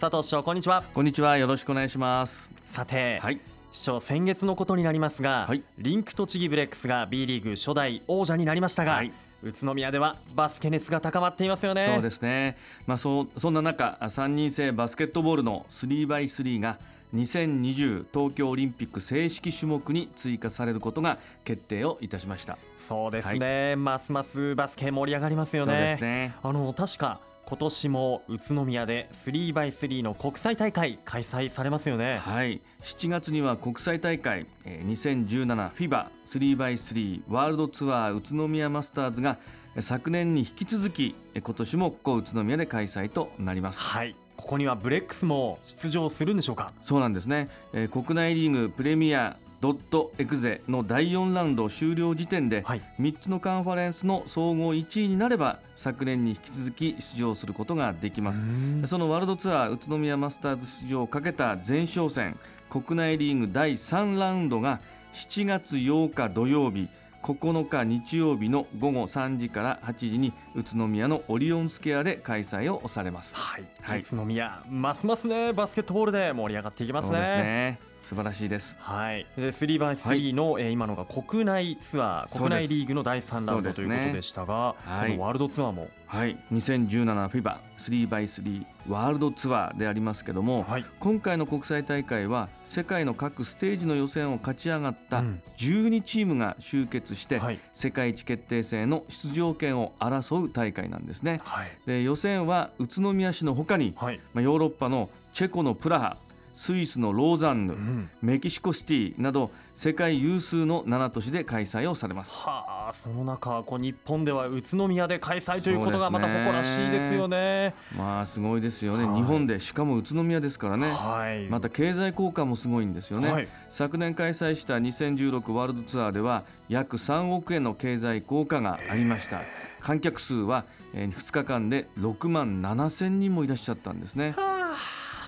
佐藤市長こんにちは。こんにちは。よろしくお願いします。さて、はい。市長先月のことになりますが、はい。リンク栃木ブレックスが B リーグ初代王者になりましたが、はい。宇都宮ではバスケ熱が高まっていますよね。そうですね。まあそうそんな中3人制バスケットボールの 3x3 が2020東京オリンピック正式種目に追加されることが決定をいたしました。そうですね、ますますバスケ盛り上がりますよね。そうですね。あの確か今年も宇都宮で 3x3 の国際大会開催されますよね。はい。7月には国際大会 2017FIBA3x3 ワールドツアー宇都宮マスターズがえ昨年に引き続きえ今年もここ宇都宮で開催となります。はい。ここにはブレックスも出場するんでしょうか？そうなんですね、えー国内リーグプレミアドットエクゼの第4ラウンド終了時点で、はい。3つのカンファレンスの総合1位になれば昨年に引き続き出場することができます。そのワールドツアー宇都宮マスターズ出場をかけた前哨戦国内リーグ第3ラウンドが7月8日土曜日9日日曜日の午後3時から8時に宇都宮のオリオンスケアで開催をされます。はい、はい宇都宮ますますねバスケットボールで盛り上がっていきますね素晴らしいです。はい、で 3x3 の、えー今のが国内ツアー国内リーグの第3ラウンドということでしたが、はい。このワールドツアーも、はい、2017FIBA 3x3 ワールドツアーでありますけども、はい。今回の国際大会は世界の各ステージの予選を勝ち上がったうん。12チームが集結して、はい。世界一決定戦の出場権を争う大会なんですね。はい。で予選は宇都宮市のほかに、はい。まあ、ヨーロッパのチェコのプラハスイスのローザンヌ、うん。メキシコシティなど世界有数の7都市で開催をされます。はあその中こう日本では宇都宮で開催ということがまた誇らしいですよね。まあすごいですよね、はい。日本でしかも宇都宮ですからね。はい。また経済効果もすごいんですよね、はい。昨年開催した2016ワールドツアーでは約3億円の経済効果がありました。観客数は2日間で6万7千人もいらっしゃったんですね。はあ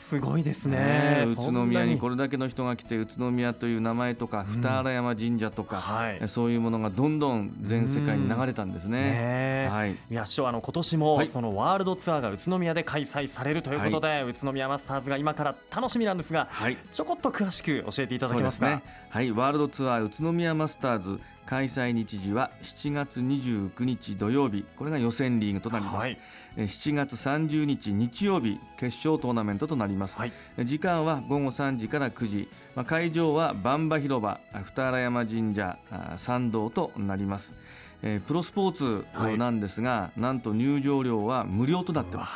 すごいですね。宇都宮にこれれだけの人が来て宇都宮という名前とかうん。二荒山神社とか、はい。そういうものがどんどん全世界に流れたんですね。はい、いや市長あの今年もはい。そのワールドツアーが宇都宮で開催されるということで、宇都宮マスターズが今から楽しみなんですがはい。ちょこっと詳しく教えていただけますか？ね。はい、ワールドツアー宇都宮マスターズ開催日時は7月29日土曜日、これが予選リーグとなります。はい。えー7月30日日曜日決勝トーナメントとなります。はいえー時間は午後3時から9時、まあ、会場は万馬広場、あ二荒山神社、あ参道となります。えープロスポーツはいなんですが、なんと入場料は無料となってます。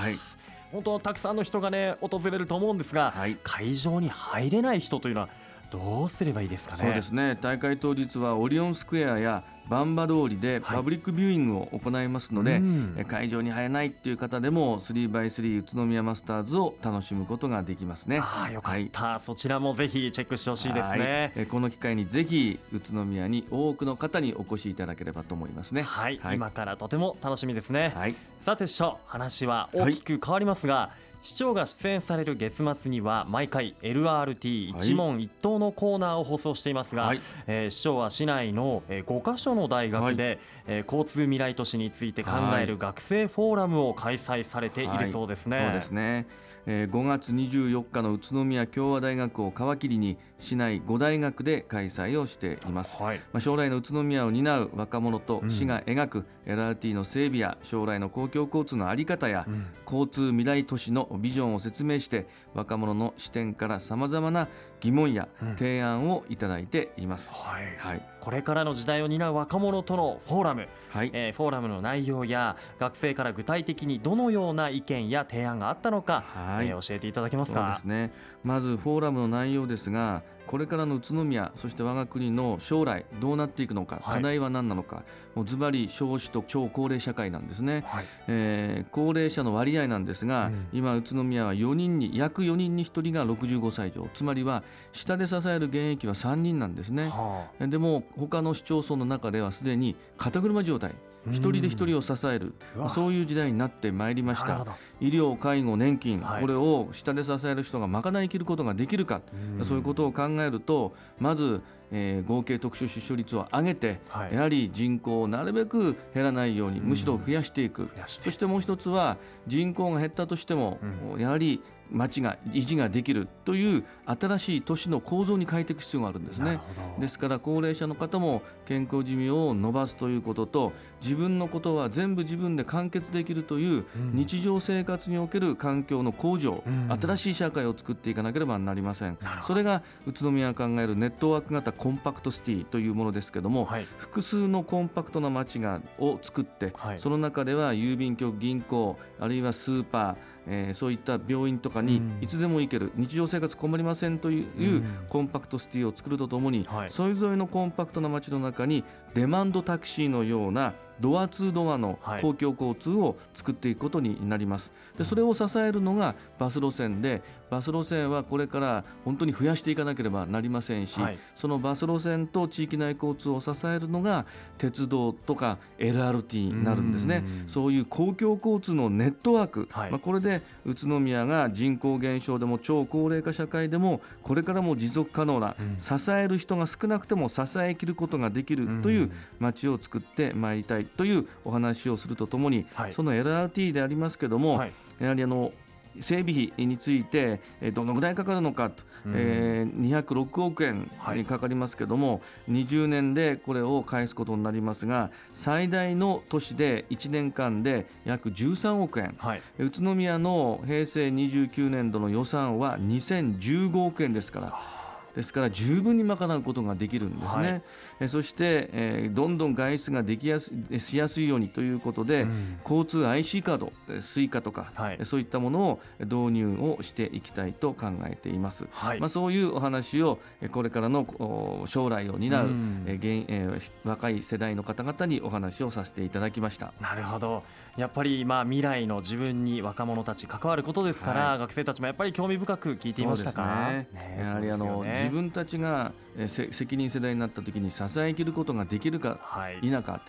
はい、本当たくさんの人がね訪れると思うんですが、はい会場に入れない人というのはどうすればいいですかね？そうですね大会当日はオリオンスクエアやバンバ通りでパブリックビューイングを行いますので、うんえ会場に入れないっていう方でも 3x3 宇都宮マスターズを楽しむことができますね。ああよかった、そちらもぜひチェックしてほしいですはいね。えこの機会にぜひ宇都宮に多くの方にお越しいただければと思いますね。はい、はい今からとても楽しみですね。はいさて市長話は大きく変わりますが、市長が出演される月末には毎回 LRT 一問一答のコーナーを放送していますが、はい。えー市長は市内のえー5カ所の大学で、えー交通未来都市について考える学生フォーラムを開催されているそうですね。はいそうですね、えー5月24日の宇都宮共和大学を皮切りに市内5大学で開催をしています。はい。まあ、将来の宇都宮を担う若者とうん。市が描く LRT の整備や将来の公共交通の在り方やうん。交通未来都市のビジョンを説明して若者の視点からさまざまな疑問やうん。提案をいただいています。はい。はい、これからの時代を担う若者とのフォーラム、はい。えーフォーラムの内容や学生から具体的にどのような意見や提案があったのか、はい。えー教えていただけますそうでかすね。まずフォーラムの内容ですがこれからの宇都宮そして我が国の将来どうなっていくのか、はい。課題は何なのかもうズバリ少子と超高齢社会なんですね、はい。えー高齢者の割合なんですが、うん。今宇都宮は4人に約4人に1人が65歳以上つまりは下で支える現役は3人なんですね。はでも他の市町村の中ではすでに肩車状態一人で一人を支えるそういう時代になってまいりました。医療介護年金、はい、これを下で支える人が賄いきることができるか、うそういうことを考えるとまずえー、合計特殊出生率を上げて、はい、やはり人口をなるべく減らないように、むしろ増やしていく、そしてもう一つは人口が減ったとしても、うん、やはり町が維持ができるという新しい都市の構造に変えていく必要があるんですね。ですから高齢者の方も健康寿命を伸ばすということと自分のことは全部自分で完結できるという日常生活における環境の向上、うん、新しい社会を作っていかなければなりません。それが宇都宮が考えるネットワーク型コンパクトシティというものですけども、はい、複数のコンパクトな街がを作って、はい、その中では郵便局銀行あるいはスーパーえー、そういった病院とかにいつでも行ける、うん、日常生活困りませんというコンパクトシティを作るとともに、はい、それぞれのコンパクトな街の中にデマンドタクシーのようなドアツードアの公共交通を作っていくことになります。でそれを支えるのがバス路線でバス路線はこれから本当に増やしていかなければなりませんし、はい、そのバス路線と地域内交通を支えるのが鉄道とか LRT になるんですね。そういう公共交通のネットワーク、はい、まあ、これで宇都宮が人口減少でも超高齢化社会でもこれからも持続可能な、うん、支える人が少なくても支えきることができるという街を作ってまいりたいというお話をするとともに、はい、その LRT でありますけども、はい、やはりあの整備費についてどのぐらいかかるのかと、うん、えー、206億円にかかりますけども、はい、20年でこれを返すことになりますが最大の都市で1年間で約13億円、はい、宇都宮の平成29年度の予算は2015億円ですから。ですから十分に賄うことができるんですね、はい、そして、えー、どんどん外出ができやすしやすいようにということで、うん、交通 IC カード Suica とか、はい、そういったものを導入をしていきたいと考えています、はい、まあ、そういうお話をこれからの将来を担う、うん、えーえー、若い世代の方々にお話をさせていただきました。なるほどやっぱりまあ未来の自分に若者たち関わることですから、はい、学生たちもやっぱり興味深く聞いていましたか、ね。ね、やはりあの、ね、自分たちが責任世代になった時に支えきることができるか否か、は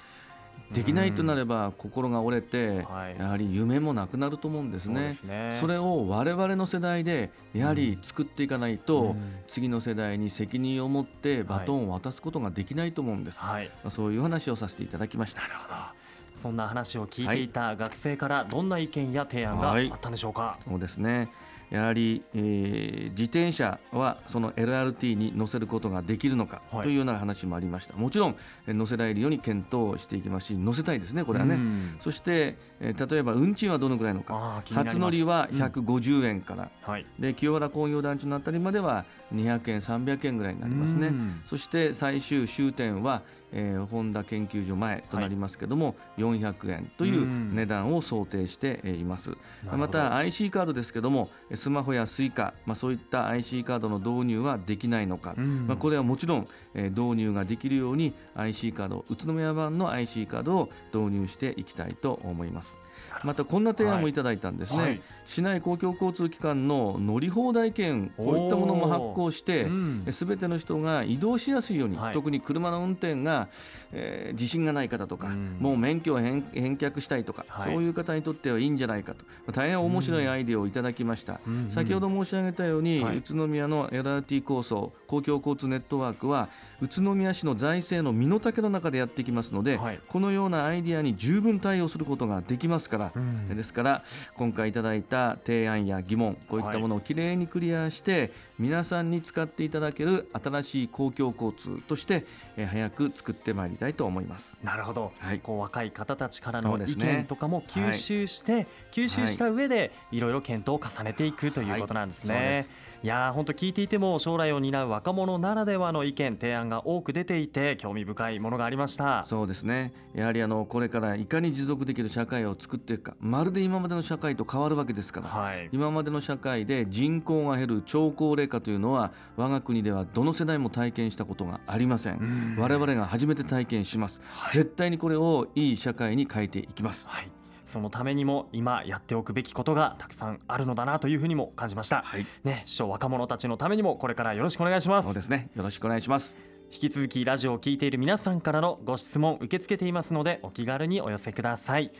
い、できないとなれば心が折れて、やはり夢もなくなると思うんですね。そね。それを我々の世代でやはり作っていかないと、うん、次の世代に責任を持ってバトンを渡すことができないと思うんです。はい、そういう話をさせていただきました。なるほど。そんな話を聞いていた学生からどんな意見や提案があったんでしょうか、はい、そうですね。やはり、えー、自転車はその LRT に乗せることができるのかというような話もありました、はい、もちろん乗せられるように検討していきますし乗せたいですねこれはね。そして、えー、例えば運賃はどのぐらいのか。初乗りは150円から、うんはい、で清原工業団地のあたりまでは200円300円ぐらいになりますね。そして最終終点はえー、本田研究所前となりますけども、はい、400円という値段を想定しています。また IC カードですけどもスマホや Suica、まあ、そういった IC カードの導入はできないのか、まあ、これはもちろん、えー、導入ができるように IC カード宇都宮版の IC カードを導入していきたいと思いますまたこんな提案もいただいたんですね、はい。はい、市内公共交通機関の乗り放題券こういったものも発行してすべ、うん、ての人が移動しやすいように、はい、特に車の運転が、えー、自信がない方とか、うん、もう免許を返却したいとか、そういう方にとってはいいんじゃないかと。大変面白いアイデアをいただきました、うん、先ほど申し上げたように、宇都宮の LRT 構想公共交通ネットワークは宇都宮市の財政の身の丈の中でやっていきますので、このようなアイデアに十分対応することができますから、うん、ですから今回いただいた提案や疑問こういったものをきれいにクリアして、皆さんに使っていただける新しい公共交通として、えー、早く作ってまいりたいと思います。なるほど、はい、こう若い方たちからの意見とかも吸収して、ねはい、吸収した上で、い、ろいろ検討を重ねていくということなんですね。はいいや本当聞いていても将来を担う若者ならではの意見提案が多く出ていて興味深いものがありました。そうですね。やはりあのこれからいかに持続できる社会を作っていくか。まるで今までの社会と変わるわけですから、はい、今までの社会で人口が減る超高齢化というのは我が国ではどの世代も体験したことがありません。我々が初めて体験します、はい、絶対にこれをいい社会に変えていきます、はいそのためにも今やっておくべきことがたくさんあるのだなというふうにも感じました、はい、ね師匠若者たちのためにもこれからよろしくお願いします。そうですね。よろしくお願いします。引き続きラジオを聴いている皆さんからのご質問受け付けていますのでお気軽にお寄せください。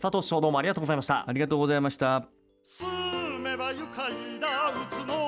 佐藤師匠どうもありがとうございました。ありがとうございました。住めば愉快だ。宇都